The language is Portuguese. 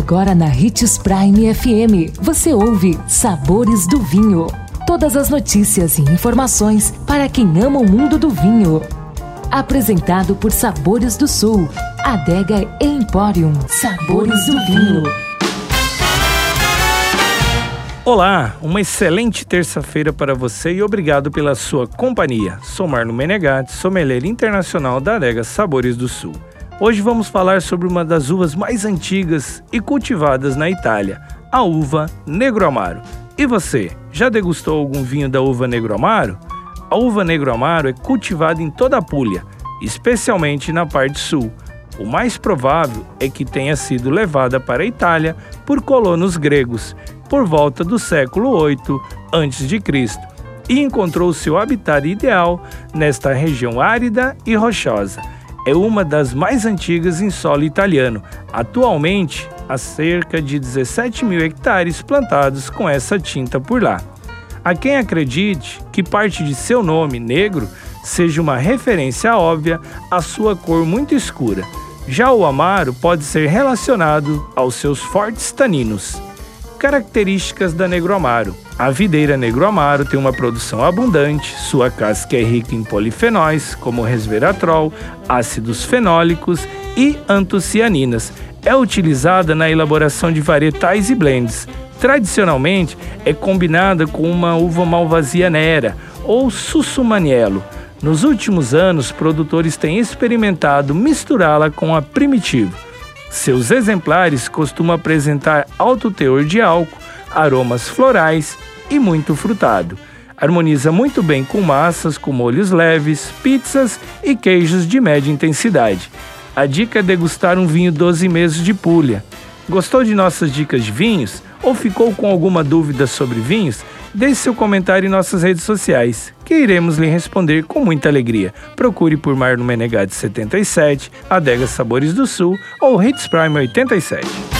Agora na Ritz Prime FM, você ouve Sabores do Vinho. Todas as notícias e informações para quem ama o mundo do vinho. Apresentado por Sabores do Sul, Adega Emporium. Sabores do Vinho. Olá, uma excelente terça-feira para você e obrigado pela sua companhia. Sou Marno Menegatti, sommelier internacional da Adega Sabores do Sul. Hoje vamos falar sobre uma das uvas mais antigas e cultivadas na Itália, a uva Negro Amaro. E você, já degustou algum vinho da uva Negro Amaro? A uva Negro Amaro é cultivada em toda a Puglia, especialmente na parte sul. O mais provável é que tenha sido levada para a Itália por colonos gregos por volta do século 8 a.C. e encontrou seu habitat ideal nesta região árida e rochosa é uma das mais antigas em solo italiano. Atualmente, há cerca de 17 mil hectares plantados com essa tinta por lá. Há quem acredite que parte de seu nome, negro, seja uma referência óbvia à sua cor muito escura. Já o amaro pode ser relacionado aos seus fortes taninos. Características da Negro Amaro. A videira Negro Amaro tem uma produção abundante, sua casca é rica em polifenóis, como resveratrol, ácidos fenólicos e antocianinas. É utilizada na elaboração de varietais e blends. Tradicionalmente, é combinada com uma uva malvasia nera ou sussumaniello. Nos últimos anos, produtores têm experimentado misturá-la com a primitivo seus exemplares costumam apresentar alto teor de álcool, aromas florais e muito frutado. Harmoniza muito bem com massas com molhos leves, pizzas e queijos de média intensidade. A dica é degustar um vinho 12 meses de Puglia. Gostou de nossas dicas de vinhos? Ou ficou com alguma dúvida sobre vinhos? Deixe seu comentário em nossas redes sociais, que iremos lhe responder com muita alegria. Procure por Marno Menegade 77, Adega Sabores do Sul ou Hits Prime 87